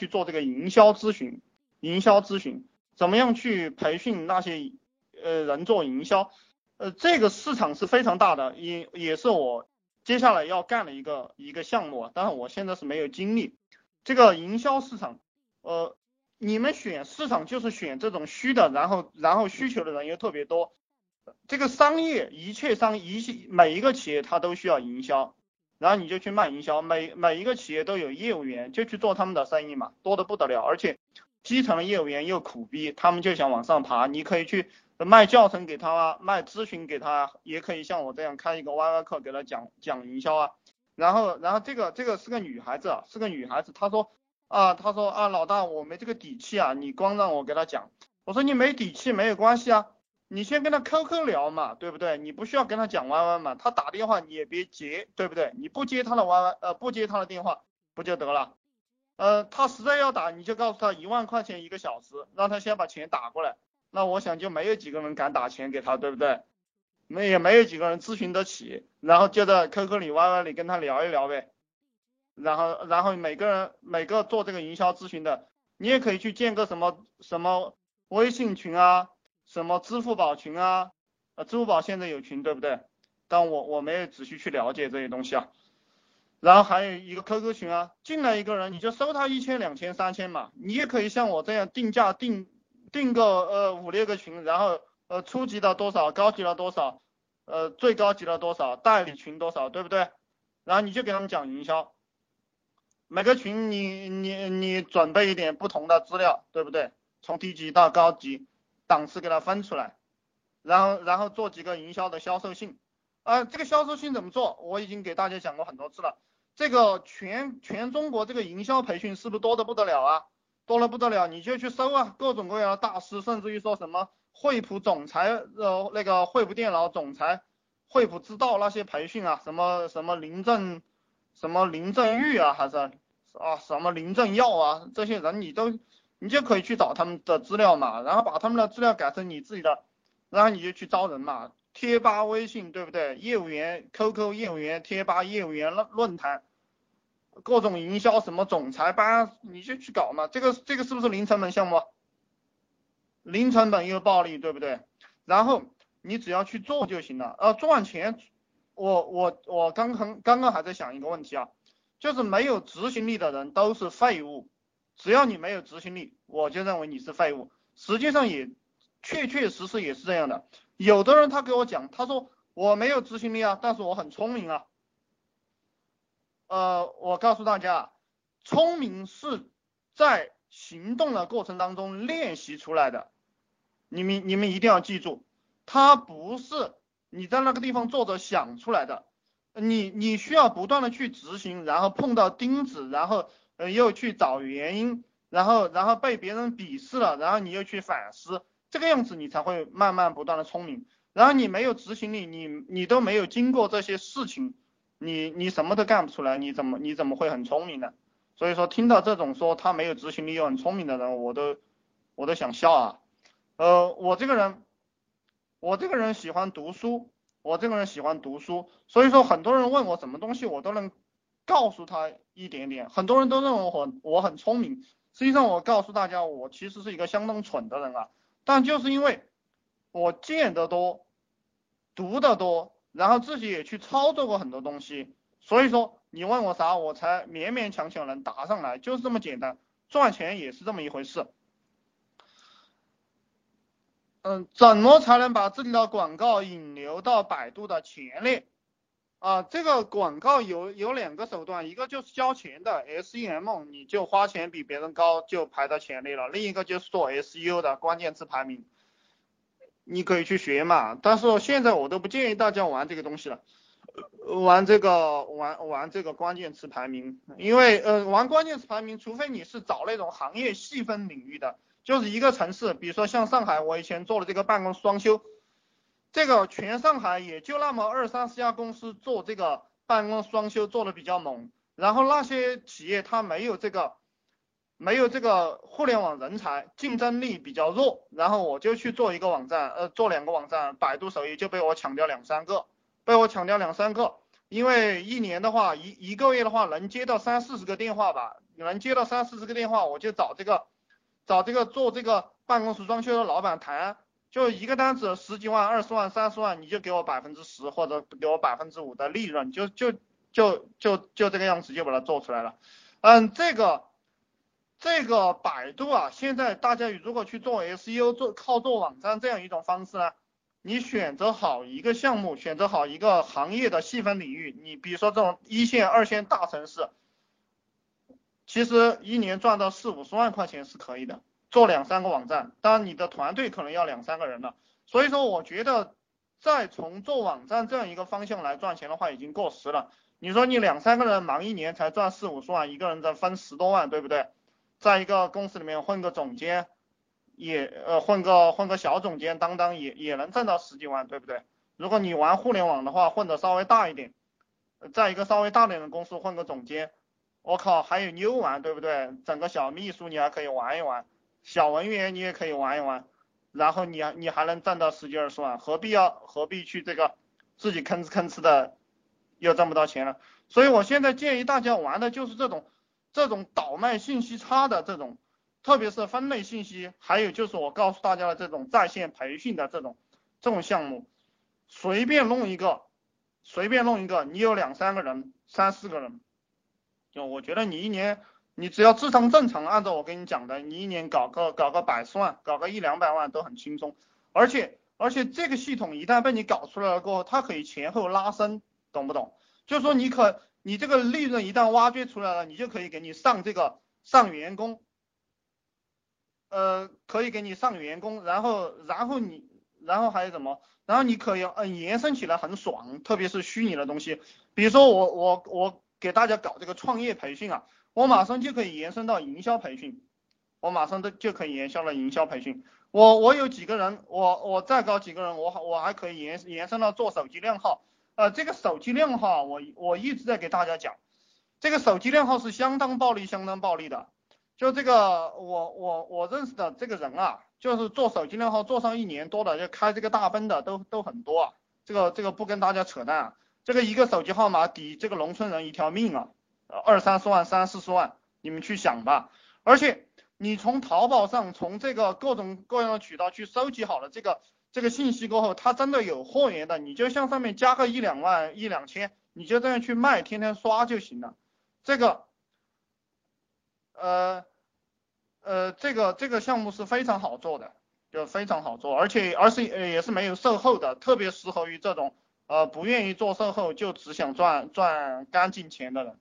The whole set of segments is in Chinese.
去做这个营销咨询，营销咨询，怎么样去培训那些呃人做营销，呃这个市场是非常大的，也也是我接下来要干的一个一个项目，但是我现在是没有精力。这个营销市场，呃，你们选市场就是选这种虚的，然后然后需求的人又特别多。这个商业一切商一每一个企业它都需要营销，然后你就去卖营销，每每一个企业都有业务员就去做他们的生意嘛，多的不得了，而且基层的业务员又苦逼，他们就想往上爬，你可以去卖教程给他啊，卖咨询给他，也可以像我这样开一个 YY 课给他讲讲营销啊。然后然后这个这个是个女孩子，是个女孩子，她说啊她说啊老大我没这个底气啊，你光让我给他讲，我说你没底气没有关系啊。你先跟他 QQ 聊嘛，对不对？你不需要跟他讲 YY 嘛，他打电话你也别接，对不对？你不接他的 YY，呃，不接他的电话不就得了？呃，他实在要打，你就告诉他一万块钱一个小时，让他先把钱打过来。那我想就没有几个人敢打钱给他，对不对？没也没有几个人咨询得起，然后就在 QQ 里 YY 里跟他聊一聊呗。然后然后每个人每个做这个营销咨询的，你也可以去建个什么什么微信群啊。什么支付宝群啊？呃，支付宝现在有群对不对？但我我没有仔细去了解这些东西啊。然后还有一个 QQ 群啊，进来一个人你就收他一千、两千、三千嘛。你也可以像我这样定价定定个呃五六个群，然后呃初级的多少，高级的多少，呃最高级的多少，代理群多少，对不对？然后你就给他们讲营销，每个群你你你准备一点不同的资料，对不对？从低级到高级。档次给它分出来，然后然后做几个营销的销售信，啊，这个销售信怎么做？我已经给大家讲过很多次了。这个全全中国这个营销培训是不是多的不得了啊？多了不得了，你就去搜啊，各种各样的大师，甚至于说什么惠普总裁，呃，那个惠普电脑总裁，惠普知道那些培训啊，什么什么林正，什么林正玉啊，还是啊什么林正耀啊，这些人你都。你就可以去找他们的资料嘛，然后把他们的资料改成你自己的，然后你就去招人嘛，贴吧、微信，对不对？业务员、QQ 业务员、贴吧业务员论论坛，各种营销什么总裁班，你就去搞嘛。这个这个是不是零成本项目？零成本又暴利，对不对？然后你只要去做就行了。呃，赚钱，我我我刚刚刚刚还在想一个问题啊，就是没有执行力的人都是废物。只要你没有执行力，我就认为你是废物。实际上也确确实实也是这样的。有的人他给我讲，他说我没有执行力啊，但是我很聪明啊。呃，我告诉大家，聪明是在行动的过程当中练习出来的。你们你们一定要记住，它不是你在那个地方坐着想出来的。你你需要不断的去执行，然后碰到钉子，然后。呃，又去找原因，然后，然后被别人鄙视了，然后你又去反思，这个样子你才会慢慢不断的聪明。然后你没有执行力，你你都没有经过这些事情，你你什么都干不出来，你怎么你怎么会很聪明呢？所以说听到这种说他没有执行力又很聪明的人，我都我都想笑啊。呃，我这个人，我这个人喜欢读书，我这个人喜欢读书，所以说很多人问我什么东西，我都能。告诉他一点点，很多人都认为我我很聪明，实际上我告诉大家，我其实是一个相当蠢的人啊。但就是因为我见得多，读得多，然后自己也去操作过很多东西，所以说你问我啥，我才勉勉强强能答上来，就是这么简单。赚钱也是这么一回事。嗯，怎么才能把自己的广告引流到百度的前列？啊，这个广告有有两个手段，一个就是交钱的 SEM，你就花钱比别人高就排到前列了；另一个就是做 SEO 的关键词排名，你可以去学嘛。但是现在我都不建议大家玩这个东西了，玩这个玩玩这个关键词排名，因为呃玩关键词排名，除非你是找那种行业细分领域的，就是一个城市，比如说像上海，我以前做了这个办公室装修。这个全上海也就那么二三十家公司做这个办公室装修做的比较猛，然后那些企业它没有这个没有这个互联网人才，竞争力比较弱，然后我就去做一个网站，呃，做两个网站，百度首页就被我抢掉两三个，被我抢掉两三个，因为一年的话一一个月的话能接到三四十个电话吧，能接到三四十个电话，我就找这个找这个做这个办公室装修的老板谈，就一个单子十几万、二十万、三十万，你就给我百分之十或者给我百分之五的利润，就就就就就这个样子就把它做出来了。嗯，这个这个百度啊，现在大家如果去做 SEO，做靠做网站这样一种方式呢？你选择好一个项目，选择好一个行业的细分领域，你比如说这种一线、二线大城市，其实一年赚到四五十万块钱是可以的，做两三个网站，当然你的团队可能要两三个人了。所以说，我觉得再从做网站这样一个方向来赚钱的话，已经过时了。你说你两三个人忙一年才赚四五十万，一个人再分十多万，对不对？在一个公司里面混个总监。也呃混个混个小总监当当也也能挣到十几万，对不对？如果你玩互联网的话，混的稍微大一点，在一个稍微大点的公司混个总监，我靠，还有妞玩，对不对？整个小秘书你还可以玩一玩，小文员你也可以玩一玩，然后你你还能赚到十几二十万，何必要何必去这个自己吭哧吭哧的又挣不到钱了？所以我现在建议大家玩的就是这种这种倒卖信息差的这种。特别是分类信息，还有就是我告诉大家的这种在线培训的这种这种项目，随便弄一个，随便弄一个，你有两三个人、三四个人，就我觉得你一年，你只要智商正常，按照我跟你讲的，你一年搞个搞个百十万，搞个一两百万都很轻松。而且而且这个系统一旦被你搞出来了过后，它可以前后拉伸，懂不懂？就是说你可你这个利润一旦挖掘出来了，你就可以给你上这个上员工。呃，可以给你上员工，然后，然后你，然后还有什么？然后你可以，嗯，延伸起来很爽，特别是虚拟的东西，比如说我，我，我给大家搞这个创业培训啊，我马上就可以延伸到营销培训，我马上都就可以延伸了营销培训。我，我有几个人，我，我再搞几个人，我，我还可以延延伸到做手机靓号。呃，这个手机靓号，我，我一直在给大家讲，这个手机靓号是相当暴利，相当暴利的。就这个，我我我认识的这个人啊，就是做手机靓号做上一年多的，就开这个大奔的都都很多啊。这个这个不跟大家扯淡啊，这个一个手机号码抵这个农村人一条命啊，二三十万、三四十万，你们去想吧。而且你从淘宝上从这个各种各样的渠道去收集好了这个这个信息过后，他真的有货源的，你就向上面加个一两万、一两千，你就这样去卖，天天刷就行了。这个，呃。呃，这个这个项目是非常好做的，就非常好做，而且而是也是没有售后的，特别适合于这种呃不愿意做售后就只想赚赚干净钱的人。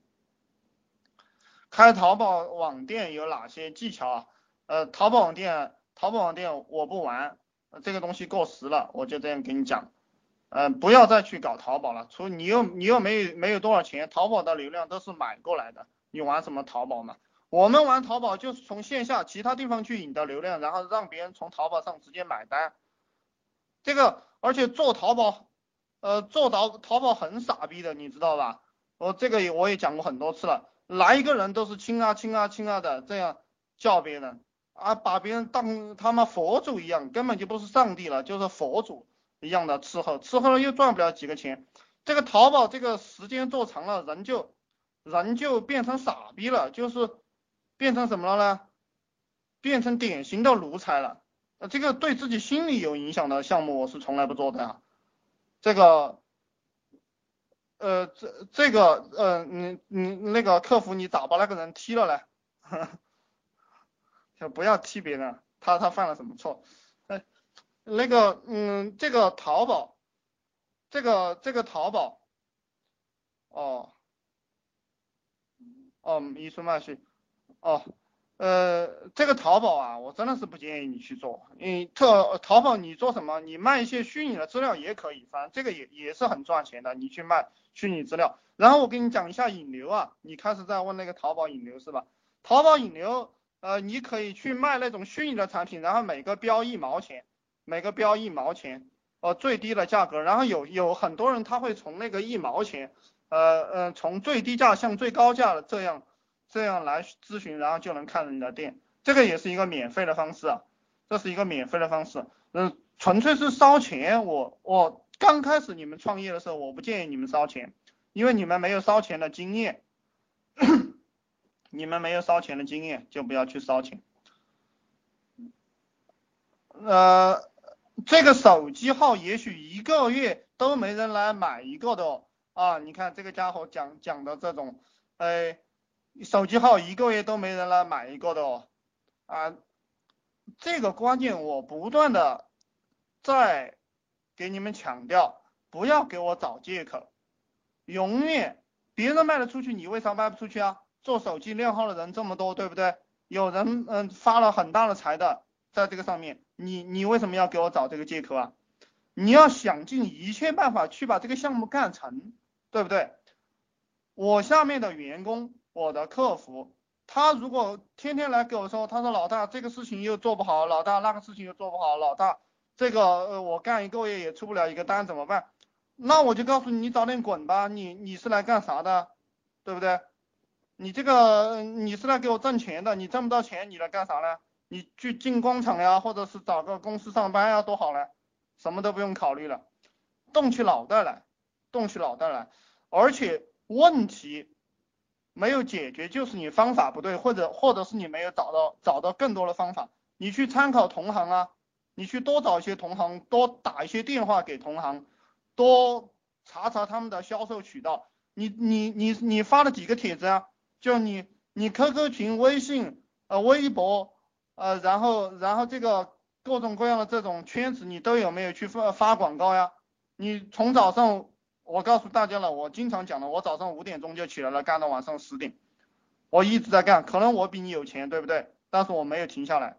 开淘宝网店有哪些技巧啊？呃，淘宝网店，淘宝网店我不玩，这个东西过时了，我就这样跟你讲，嗯，不要再去搞淘宝了，除你又你又没有没有多少钱，淘宝的流量都是买过来的，你玩什么淘宝嘛？我们玩淘宝就是从线下其他地方去引的流量，然后让别人从淘宝上直接买单。这个而且做淘宝，呃，做淘淘宝很傻逼的，你知道吧？我这个也我也讲过很多次了，来一个人都是亲啊亲啊亲啊的这样叫别人啊，把别人当他妈佛祖一样，根本就不是上帝了，就是佛祖一样的伺候，伺候了又赚不了几个钱。这个淘宝这个时间做长了，人就人就变成傻逼了，就是。变成什么了呢？变成典型的奴才了。呃，这个对自己心理有影响的项目，我是从来不做的啊。这个，呃，这这个，呃，你你那个客服，你咋把那个人踢了嘞？就不要踢别人，他他犯了什么错？哎，那个，嗯，这个淘宝，这个这个淘宝，哦，哦，一说卖去。哦，呃，这个淘宝啊，我真的是不建议你去做。你特淘宝你做什么？你卖一些虚拟的资料也可以，反正这个也也是很赚钱的。你去卖虚拟资料，然后我给你讲一下引流啊。你开始在问那个淘宝引流是吧？淘宝引流，呃，你可以去卖那种虚拟的产品，然后每个标一毛钱，每个标一毛钱，呃，最低的价格。然后有有很多人他会从那个一毛钱，呃呃，从最低价向最高价的这样。这样来咨询，然后就能看到你的店，这个也是一个免费的方式啊，这是一个免费的方式，嗯，纯粹是烧钱。我我刚开始你们创业的时候，我不建议你们烧钱，因为你们没有烧钱的经验。你们没有烧钱的经验，就不要去烧钱。呃，这个手机号也许一个月都没人来买一个的哦。啊，你看这个家伙讲讲的这种，哎，手机号一个月都没人来买一个的哦。啊，这个关键我不断的在给你们强调，不要给我找借口，永远别人卖得出去，你为啥卖不出去啊？做手机靓号的人这么多，对不对？有人嗯发了很大的财的在这个上面，你你为什么要给我找这个借口啊？你要想尽一切办法去把这个项目干成，对不对？我下面的员工，我的客服，他如果天天来给我说，他说老大这个事情又做不好，老大那个事情又做不好，老大这个呃我干一个月也出不了一个单怎么办？那我就告诉你，你早点滚吧，你你是来干啥的，对不对？你这个你是来给我挣钱的，你挣不到钱，你来干啥呢？你去进工厂呀，或者是找个公司上班呀，多好呢，什么都不用考虑了，动起脑袋来，动起脑袋来，而且问题没有解决，就是你方法不对，或者或者是你没有找到找到更多的方法，你去参考同行啊，你去多找一些同行，多打一些电话给同行，多查查他们的销售渠道，你你你你发了几个帖子啊？就你，你 QQ 群、微信、呃微博，呃然后然后这个各种各样的这种圈子，你都有没有去发发广告呀？你从早上，我告诉大家了，我经常讲的，我早上五点钟就起来了，干到晚上十点，我一直在干。可能我比你有钱，对不对？但是我没有停下来，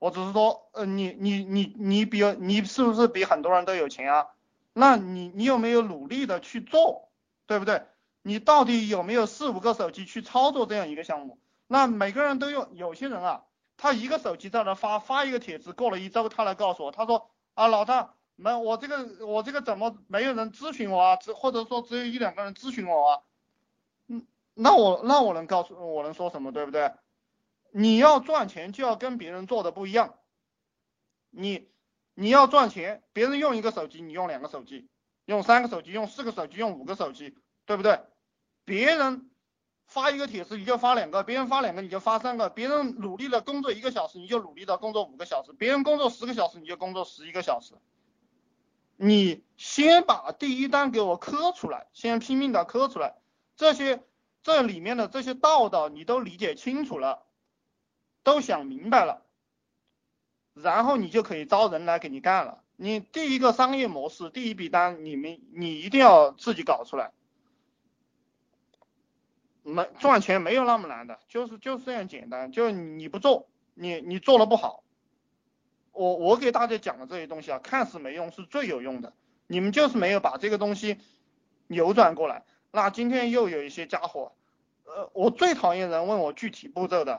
我只是说，呃你你你你比你是不是比很多人都有钱啊？那你你有没有努力的去做，对不对？你到底有没有四五个手机去操作这样一个项目？那每个人都用，有些人啊，他一个手机在那发发一个帖子，过了一周他来告诉我，他说啊老大，没我这个我这个怎么没有人咨询我啊？只或者说只有一两个人咨询我啊？嗯，那我那我能告诉我能说什么对不对？你要赚钱就要跟别人做的不一样，你你要赚钱，别人用一个手机，你用两个手机，用三个手机，用四个手机，用五个手机，对不对？别人发一个帖子你就发两个，别人发两个你就发三个，别人努力的工作一个小时你就努力的工作五个小时，别人工作十个小时你就工作十一个小时。你先把第一单给我磕出来，先拼命的磕出来，这些这里面的这些道道你都理解清楚了，都想明白了，然后你就可以招人来给你干了。你第一个商业模式，第一笔单，你们你一定要自己搞出来。没赚钱没有那么难的，就是就是这样简单。就你不做，你你做的不好。我我给大家讲的这些东西啊，看似没用，是最有用的。你们就是没有把这个东西扭转过来。那今天又有一些家伙，呃，我最讨厌人问我具体步骤的。